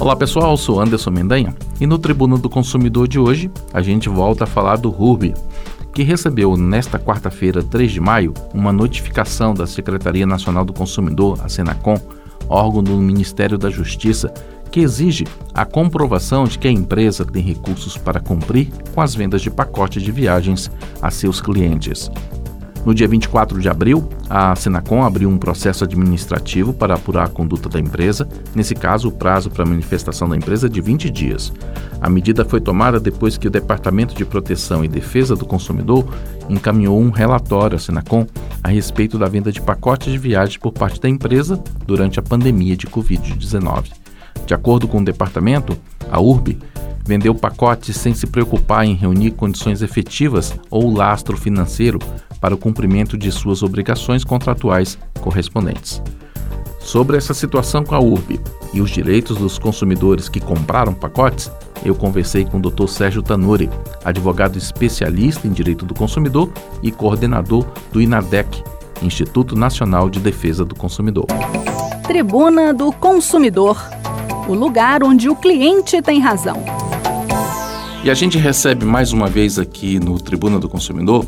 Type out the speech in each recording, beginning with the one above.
Olá pessoal, sou Anderson Mendanha e no Tribuna do Consumidor de hoje a gente volta a falar do RURB, que recebeu nesta quarta-feira, 3 de maio, uma notificação da Secretaria Nacional do Consumidor, a Senacom, órgão do Ministério da Justiça, que exige a comprovação de que a empresa tem recursos para cumprir com as vendas de pacotes de viagens a seus clientes. No dia 24 de abril, a Senacom abriu um processo administrativo para apurar a conduta da empresa, nesse caso, o prazo para manifestação da empresa é de 20 dias. A medida foi tomada depois que o Departamento de Proteção e Defesa do Consumidor encaminhou um relatório à Senacom a respeito da venda de pacotes de viagem por parte da empresa durante a pandemia de Covid-19. De acordo com o departamento, a URB vendeu pacotes sem se preocupar em reunir condições efetivas ou lastro financeiro para o cumprimento de suas obrigações contratuais correspondentes. Sobre essa situação com a URB e os direitos dos consumidores que compraram pacotes, eu conversei com o Dr. Sérgio Tanuri, advogado especialista em direito do consumidor e coordenador do INADEC, Instituto Nacional de Defesa do Consumidor. Tribuna do Consumidor o lugar onde o cliente tem razão. E a gente recebe mais uma vez aqui no Tribuna do Consumidor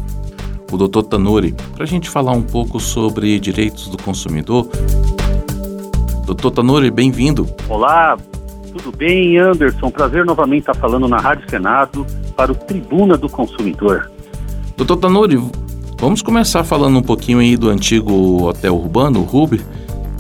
o Dr. Tanuri, para a gente falar um pouco sobre direitos do consumidor. Dr. Tanuri, bem-vindo. Olá, tudo bem, Anderson? Prazer novamente estar falando na Rádio Senado para o Tribuna do Consumidor. Dr. Tanuri, vamos começar falando um pouquinho aí do antigo hotel urbano, o Ruby,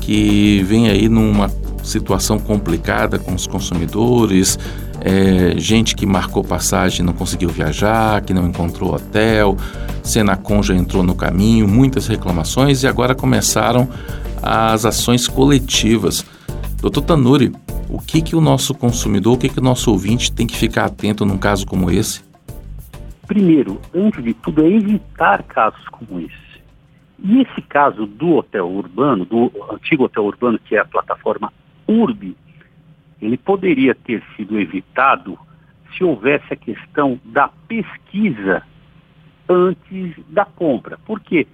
que vem aí numa situação complicada com os consumidores, é, gente que marcou passagem não conseguiu viajar, que não encontrou hotel, Senacom já entrou no caminho, muitas reclamações e agora começaram as ações coletivas. Doutor Tanuri, o que, que o nosso consumidor, o que, que o nosso ouvinte tem que ficar atento num caso como esse? Primeiro, antes de tudo, é evitar casos como esse. E esse caso do hotel urbano, do antigo hotel urbano, que é a plataforma URB, ele poderia ter sido evitado se houvesse a questão da pesquisa antes da compra. Por quê?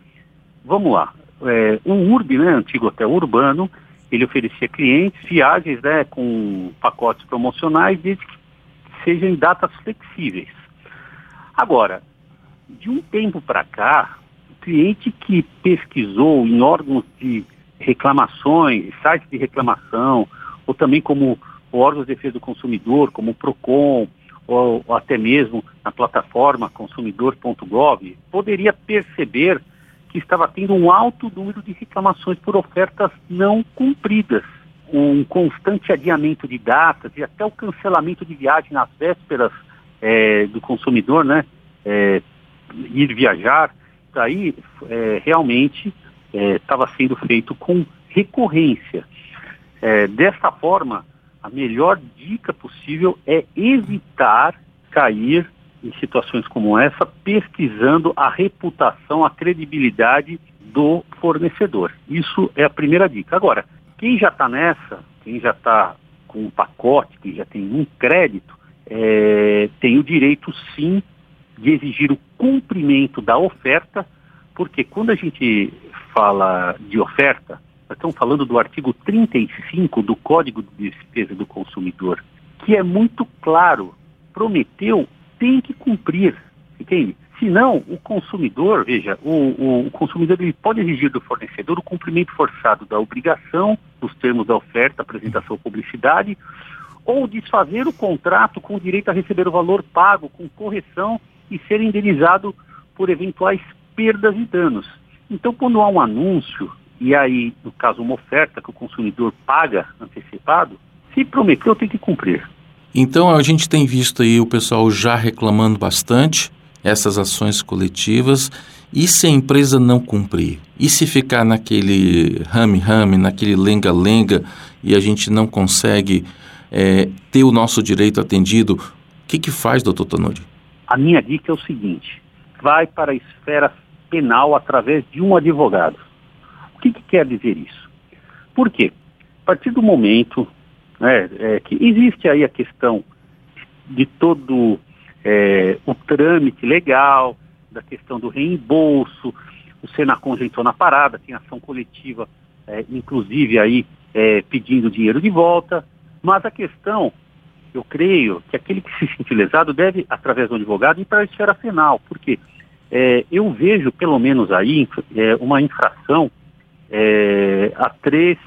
Vamos lá. É, o URB, né, antigo hotel urbano, ele oferecia clientes viagens né, com pacotes promocionais desde que sejam em datas flexíveis. Agora, de um tempo para cá, o cliente que pesquisou em órgãos de reclamações, sites de reclamação, ou também como órgãos de defesa do consumidor, como o PROCON, ou, ou até mesmo na plataforma consumidor.gov, poderia perceber que estava tendo um alto número de reclamações por ofertas não cumpridas, um constante adiamento de datas e até o cancelamento de viagem nas vésperas é, do consumidor, né, é, ir viajar, daí é, realmente estava sendo feito com recorrência. dessa forma, a melhor dica possível é evitar cair em situações como essa, pesquisando a reputação, a credibilidade do fornecedor. Isso é a primeira dica. Agora, quem já está nessa, quem já está com um pacote, quem já tem um crédito, é, tem o direito sim de exigir o cumprimento da oferta, porque quando a gente fala de oferta, estamos falando do artigo 35 do Código de Defesa do Consumidor, que é muito claro. Prometeu, tem que cumprir, entende? Senão, o consumidor, veja, o, o, o, consumidor ele pode exigir do fornecedor o cumprimento forçado da obrigação, dos termos da oferta, apresentação publicidade, ou desfazer o contrato com direito a receber o valor pago com correção e ser indenizado por eventuais perdas e danos. Então, quando há um anúncio e aí, no caso, uma oferta que o consumidor paga antecipado, se prometeu, tem que cumprir. Então, a gente tem visto aí o pessoal já reclamando bastante essas ações coletivas. E se a empresa não cumprir? E se ficar naquele rame-rame, naquele lenga-lenga e a gente não consegue é, ter o nosso direito atendido? O que, que faz, doutor Tanuri? A minha dica é o seguinte: vai para a esfera penal através de um advogado que, que quer dizer isso? Por quê? A partir do momento né, é, que existe aí a questão de todo é, o trâmite legal, da questão do reembolso, o Senacom já entrou na parada, tem ação coletiva, é, inclusive aí é, pedindo dinheiro de volta. Mas a questão, eu creio que aquele que se sente lesado deve, através do advogado, ir para a esfera penal. Por quê? É, eu vejo, pelo menos aí, é, uma infração é, a três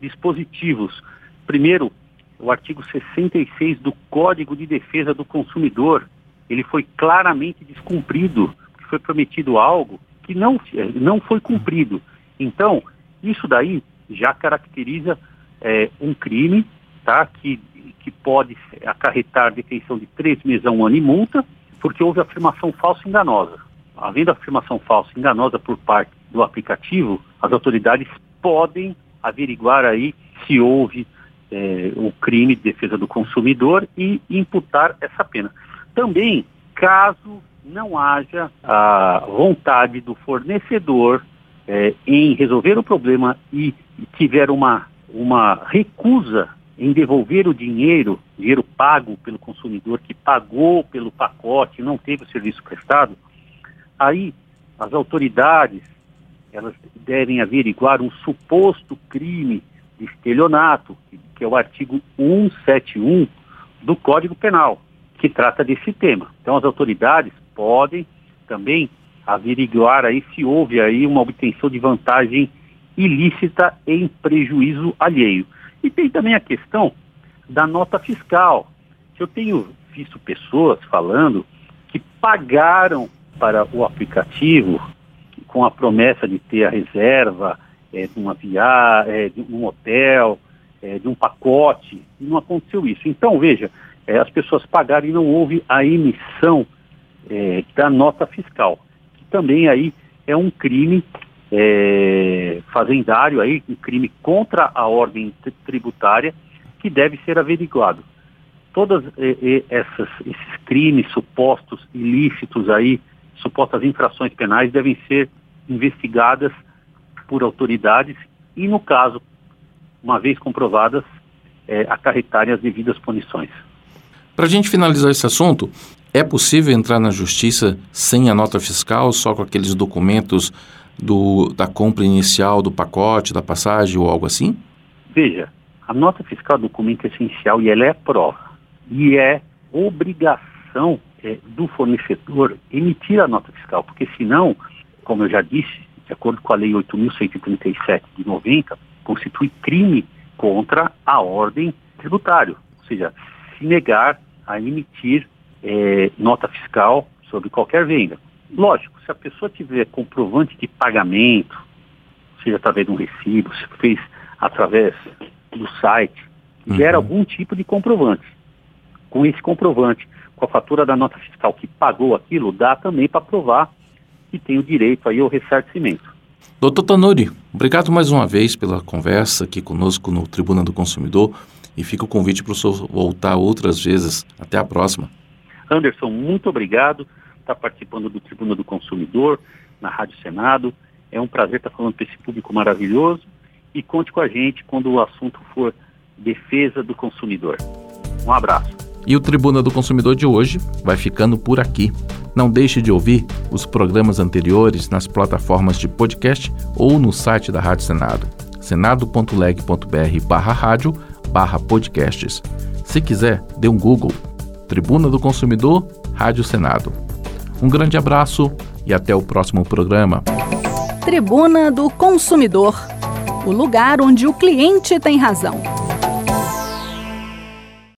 dispositivos. Primeiro, o artigo 66 do Código de Defesa do Consumidor, ele foi claramente descumprido, foi prometido algo que não, não foi cumprido. Então, isso daí já caracteriza é, um crime, tá? Que, que pode acarretar detenção de três meses a um ano e multa, porque houve afirmação falsa e enganosa. Havendo afirmação falsa e enganosa por parte do aplicativo, as autoridades podem averiguar aí se houve é, o crime de defesa do consumidor e imputar essa pena. Também, caso não haja a vontade do fornecedor é, em resolver o problema e tiver uma, uma recusa em devolver o dinheiro, dinheiro pago pelo consumidor que pagou pelo pacote, não teve o serviço prestado, aí as autoridades elas devem averiguar um suposto crime de estelionato, que é o artigo 171 do Código Penal, que trata desse tema. Então as autoridades podem também averiguar aí se houve aí uma obtenção de vantagem ilícita em prejuízo alheio. E tem também a questão da nota fiscal. Eu tenho visto pessoas falando que pagaram para o aplicativo com a promessa de ter a reserva é, de uma via, é, de um hotel, é, de um pacote, e não aconteceu isso. Então, veja, é, as pessoas pagaram e não houve a emissão é, da nota fiscal, que também aí é um crime é, fazendário, aí, um crime contra a ordem tributária que deve ser averiguado. Essas, esses crimes supostos ilícitos aí, supostas infrações penais devem ser investigadas por autoridades e, no caso, uma vez comprovadas, é, acarretarem as devidas punições. Para a gente finalizar esse assunto, é possível entrar na justiça sem a nota fiscal, só com aqueles documentos do, da compra inicial do pacote, da passagem ou algo assim? Veja, a nota fiscal é documento essencial e ela é prova. E é obrigação é, do fornecedor emitir a nota fiscal, porque senão, como eu já disse, de acordo com a Lei 8.137 de 90, constitui crime contra a ordem tributária, ou seja, se negar a emitir é, nota fiscal sobre qualquer venda. Lógico, se a pessoa tiver comprovante de pagamento, seja através de um recibo, se fez através do site, gera uhum. algum tipo de comprovante. Com esse comprovante, com a fatura da nota fiscal que pagou aquilo, dá também para provar que tem o direito aí ao ressarcimento. Doutor Tanuri, obrigado mais uma vez pela conversa aqui conosco no Tribuna do Consumidor e fica o convite para o senhor voltar outras vezes. Até a próxima. Anderson, muito obrigado por estar participando do Tribuna do Consumidor, na Rádio Senado. É um prazer estar falando para esse público maravilhoso e conte com a gente quando o assunto for defesa do consumidor. Um abraço. E o Tribuna do Consumidor de hoje vai ficando por aqui. Não deixe de ouvir os programas anteriores nas plataformas de podcast ou no site da Rádio Senado, senado.leg.br barra rádio barra podcasts. Se quiser, dê um Google. Tribuna do Consumidor, Rádio Senado. Um grande abraço e até o próximo programa. Tribuna do Consumidor, o lugar onde o cliente tem razão.